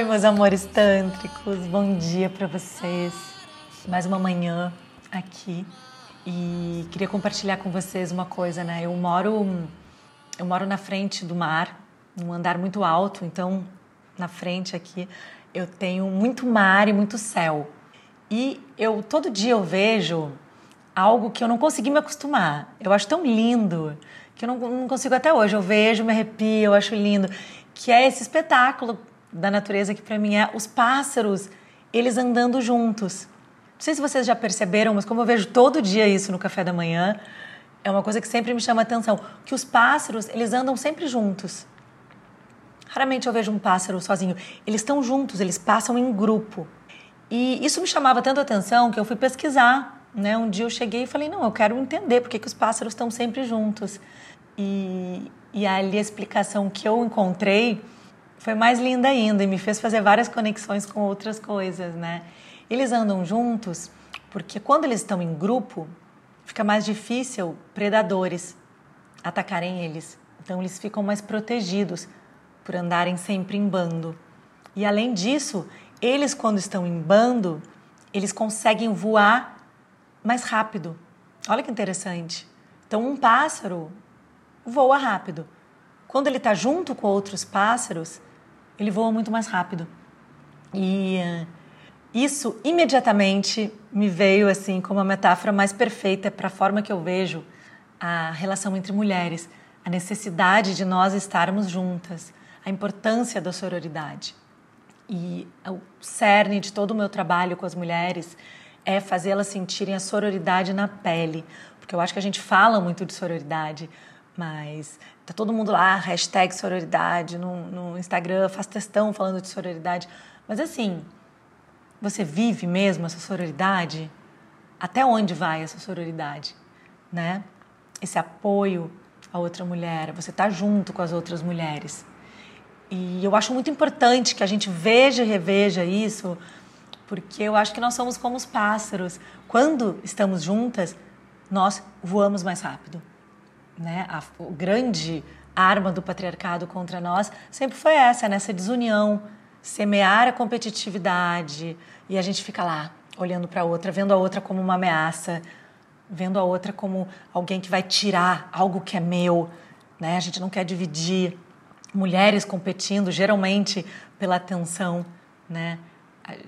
Oi, meus amores tântricos, bom dia para vocês. Mais uma manhã aqui e queria compartilhar com vocês uma coisa, né? Eu moro eu moro na frente do mar, num andar muito alto, então na frente aqui eu tenho muito mar e muito céu. E eu todo dia eu vejo algo que eu não consegui me acostumar. Eu acho tão lindo que eu não, não consigo até hoje. Eu vejo, me arrepio, eu acho lindo, que é esse espetáculo da natureza que para mim é os pássaros, eles andando juntos. Não sei se vocês já perceberam, mas como eu vejo todo dia isso no café da manhã, é uma coisa que sempre me chama a atenção, que os pássaros, eles andam sempre juntos. Raramente eu vejo um pássaro sozinho. Eles estão juntos, eles passam em grupo. E isso me chamava tanto a atenção que eu fui pesquisar. Né? Um dia eu cheguei e falei: não, eu quero entender por que, que os pássaros estão sempre juntos. E, e ali a explicação que eu encontrei foi mais linda ainda e me fez fazer várias conexões com outras coisas, né? Eles andam juntos porque quando eles estão em grupo, fica mais difícil predadores atacarem eles. Então eles ficam mais protegidos por andarem sempre em bando. E além disso, eles quando estão em bando, eles conseguem voar mais rápido. Olha que interessante. Então um pássaro voa rápido. Quando ele está junto com outros pássaros, ele voa muito mais rápido. E uh, isso imediatamente me veio assim como a metáfora mais perfeita para a forma que eu vejo a relação entre mulheres, a necessidade de nós estarmos juntas, a importância da sororidade. E o cerne de todo o meu trabalho com as mulheres é fazê-las sentirem a sororidade na pele, porque eu acho que a gente fala muito de sororidade, mas tá todo mundo lá, hashtag sororidade, no, no Instagram, faz testão falando de sororidade. Mas assim, você vive mesmo essa sororidade? Até onde vai essa sororidade? Né? Esse apoio a outra mulher, você tá junto com as outras mulheres. E eu acho muito importante que a gente veja e reveja isso, porque eu acho que nós somos como os pássaros. Quando estamos juntas, nós voamos mais rápido né, a, grande arma do patriarcado contra nós sempre foi essa, nessa desunião, semear a competitividade e a gente fica lá olhando para a outra, vendo a outra como uma ameaça, vendo a outra como alguém que vai tirar algo que é meu, né? A gente não quer dividir. Mulheres competindo geralmente pela atenção, né?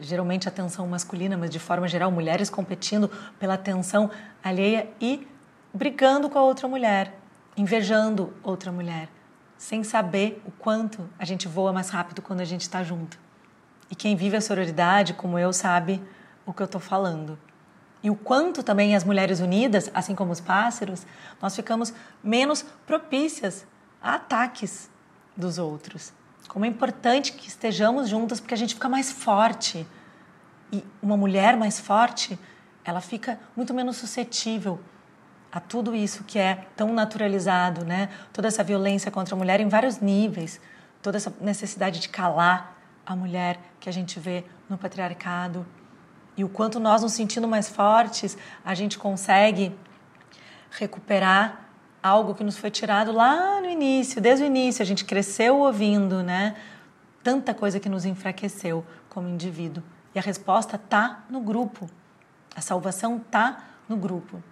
Geralmente atenção masculina, mas de forma geral mulheres competindo pela atenção alheia e brigando com a outra mulher invejando outra mulher, sem saber o quanto a gente voa mais rápido quando a gente está junto. E quem vive a sororidade, como eu, sabe o que eu estou falando. E o quanto também as mulheres unidas, assim como os pássaros, nós ficamos menos propícias a ataques dos outros. Como é importante que estejamos juntas porque a gente fica mais forte. E uma mulher mais forte, ela fica muito menos suscetível a tudo isso que é tão naturalizado, né? Toda essa violência contra a mulher em vários níveis, toda essa necessidade de calar a mulher que a gente vê no patriarcado e o quanto nós nos sentindo mais fortes, a gente consegue recuperar algo que nos foi tirado lá no início, desde o início, a gente cresceu ouvindo, né? Tanta coisa que nos enfraqueceu como indivíduo. E a resposta tá no grupo. A salvação tá no grupo.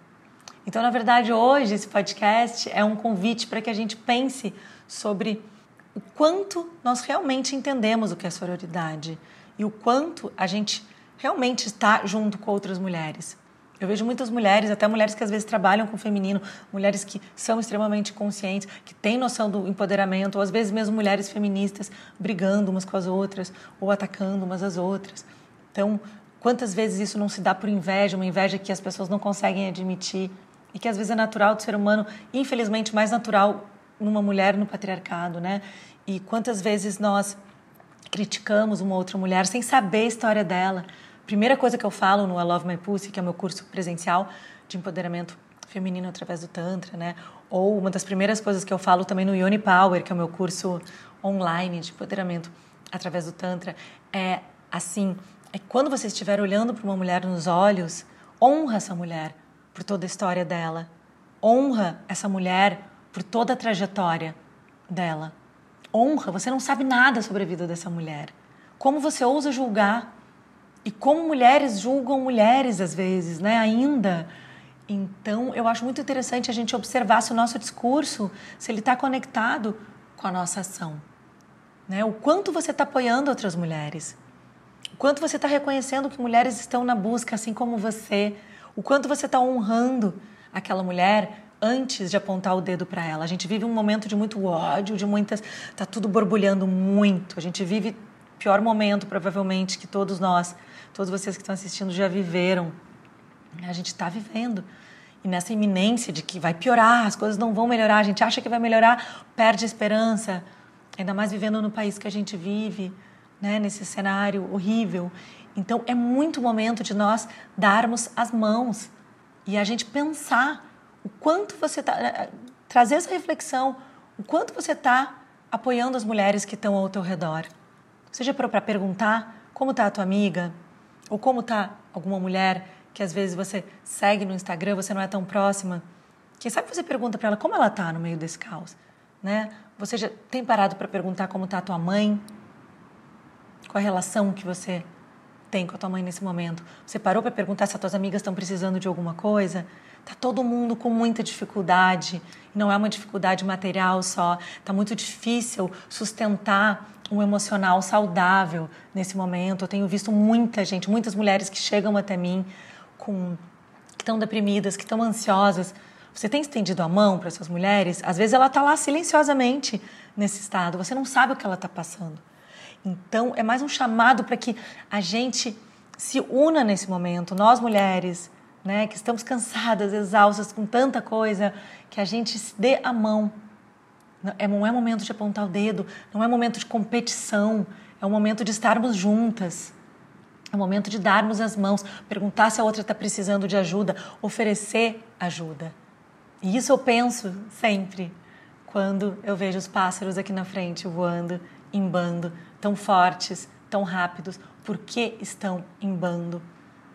Então, na verdade, hoje esse podcast é um convite para que a gente pense sobre o quanto nós realmente entendemos o que é sororidade e o quanto a gente realmente está junto com outras mulheres. Eu vejo muitas mulheres, até mulheres que às vezes trabalham com o feminino, mulheres que são extremamente conscientes, que têm noção do empoderamento, ou às vezes mesmo mulheres feministas brigando umas com as outras ou atacando umas às outras. Então, quantas vezes isso não se dá por inveja, uma inveja que as pessoas não conseguem admitir e que às vezes é natural do ser humano, infelizmente mais natural numa mulher no patriarcado, né? E quantas vezes nós criticamos uma outra mulher sem saber a história dela. Primeira coisa que eu falo no I Love My Pussy, que é o meu curso presencial de empoderamento feminino através do Tantra, né? Ou uma das primeiras coisas que eu falo também no Yoni Power, que é o meu curso online de empoderamento através do Tantra, é assim, é quando você estiver olhando para uma mulher nos olhos, honra essa mulher, por toda a história dela. Honra essa mulher por toda a trajetória dela. Honra, você não sabe nada sobre a vida dessa mulher. como você ousa julgar e como mulheres julgam mulheres às vezes, né? Ainda. Então, eu acho muito interessante a gente observar se o nosso discurso, se ele está conectado com a nossa ação. Né? O quanto você está apoiando outras mulheres. O quanto você está reconhecendo que mulheres estão na busca, assim como você. O quanto você está honrando aquela mulher antes de apontar o dedo para ela. A gente vive um momento de muito ódio, de muitas. Está tudo borbulhando muito. A gente vive pior momento, provavelmente, que todos nós, todos vocês que estão assistindo já viveram. A gente está vivendo. E nessa iminência de que vai piorar, as coisas não vão melhorar, a gente acha que vai melhorar, perde a esperança. Ainda mais vivendo no país que a gente vive, né, nesse cenário horrível. Então é muito momento de nós darmos as mãos e a gente pensar o quanto você está. Eh, trazer essa reflexão, o quanto você está apoiando as mulheres que estão ao teu redor. Seja para perguntar como está a tua amiga, ou como está alguma mulher que às vezes você segue no Instagram, você não é tão próxima. Quem sabe você pergunta para ela como ela está no meio desse caos, né? Você já tem parado para perguntar como está a tua mãe? Qual a relação que você tem com a tua mãe nesse momento? Você parou para perguntar se as tuas amigas estão precisando de alguma coisa? Tá todo mundo com muita dificuldade. Não é uma dificuldade material só. Tá muito difícil sustentar um emocional saudável nesse momento. Eu tenho visto muita gente, muitas mulheres que chegam até mim com que estão deprimidas, que estão ansiosas. Você tem estendido a mão para essas mulheres? Às vezes ela está lá silenciosamente nesse estado. Você não sabe o que ela está passando. Então é mais um chamado para que a gente se una nesse momento. Nós mulheres, né, que estamos cansadas, exaustas com tanta coisa, que a gente se dê a mão. É, não é momento de apontar o dedo, não é momento de competição, é o momento de estarmos juntas. É o momento de darmos as mãos, perguntar se a outra está precisando de ajuda, oferecer ajuda. E isso eu penso sempre quando eu vejo os pássaros aqui na frente voando em bando, tão fortes, tão rápidos. Por que estão em bando?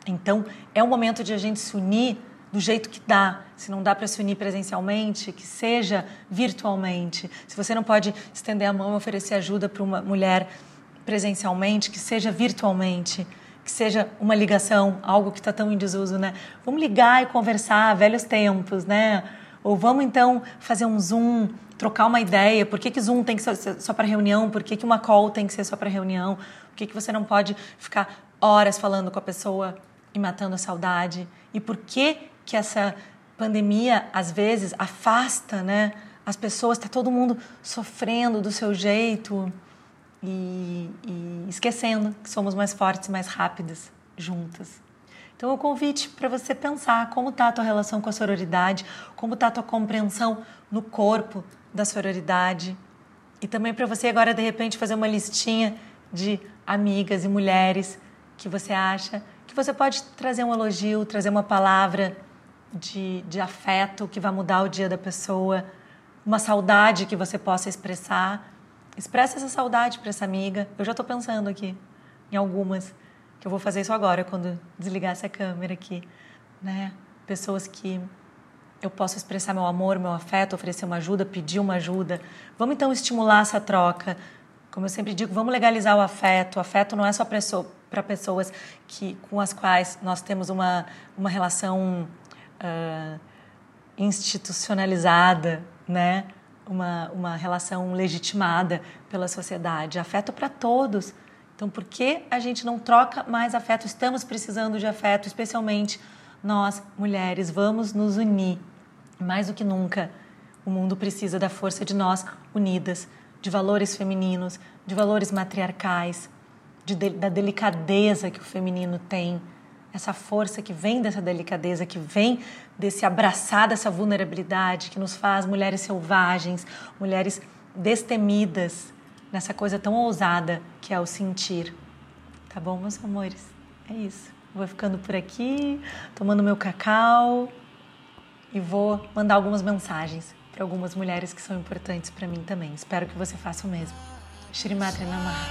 Então, é o momento de a gente se unir do jeito que dá. Se não dá para se unir presencialmente, que seja virtualmente. Se você não pode estender a mão e oferecer ajuda para uma mulher presencialmente, que seja virtualmente. Que seja uma ligação, algo que está tão em desuso, né? Vamos ligar e conversar, velhos tempos, né? Ou vamos então fazer um Zoom, trocar uma ideia. Por que, que Zoom tem que ser só para reunião? Por que, que uma call tem que ser só para reunião? Por que, que você não pode ficar horas falando com a pessoa e matando a saudade? E por que que essa pandemia às vezes afasta, né? As pessoas, está todo mundo sofrendo do seu jeito e, e esquecendo que somos mais fortes, mais rápidas juntas. Então, o convite para você pensar como está a tua relação com a sororidade, como está a tua compreensão no corpo da sororidade. E também para você agora, de repente, fazer uma listinha de amigas e mulheres que você acha que você pode trazer um elogio, trazer uma palavra de, de afeto que vai mudar o dia da pessoa, uma saudade que você possa expressar. Expressa essa saudade para essa amiga. Eu já estou pensando aqui em algumas eu vou fazer isso agora quando desligar essa câmera aqui, né? Pessoas que eu posso expressar meu amor, meu afeto, oferecer uma ajuda, pedir uma ajuda. Vamos então estimular essa troca. Como eu sempre digo, vamos legalizar o afeto. O afeto não é só para pessoas que, com as quais nós temos uma, uma relação uh, institucionalizada, né? uma, uma relação legitimada pela sociedade. Afeto para todos. Então, por que a gente não troca mais afeto? Estamos precisando de afeto, especialmente nós, mulheres. Vamos nos unir. Mais do que nunca, o mundo precisa da força de nós unidas, de valores femininos, de valores matriarcais, de, da delicadeza que o feminino tem essa força que vem dessa delicadeza, que vem desse abraçar dessa vulnerabilidade, que nos faz mulheres selvagens, mulheres destemidas, nessa coisa tão ousada que é o sentir. Tá bom, meus amores? É isso. Vou ficando por aqui, tomando meu cacau e vou mandar algumas mensagens para algumas mulheres que são importantes para mim também. Espero que você faça o mesmo. Shri Matra Namaha.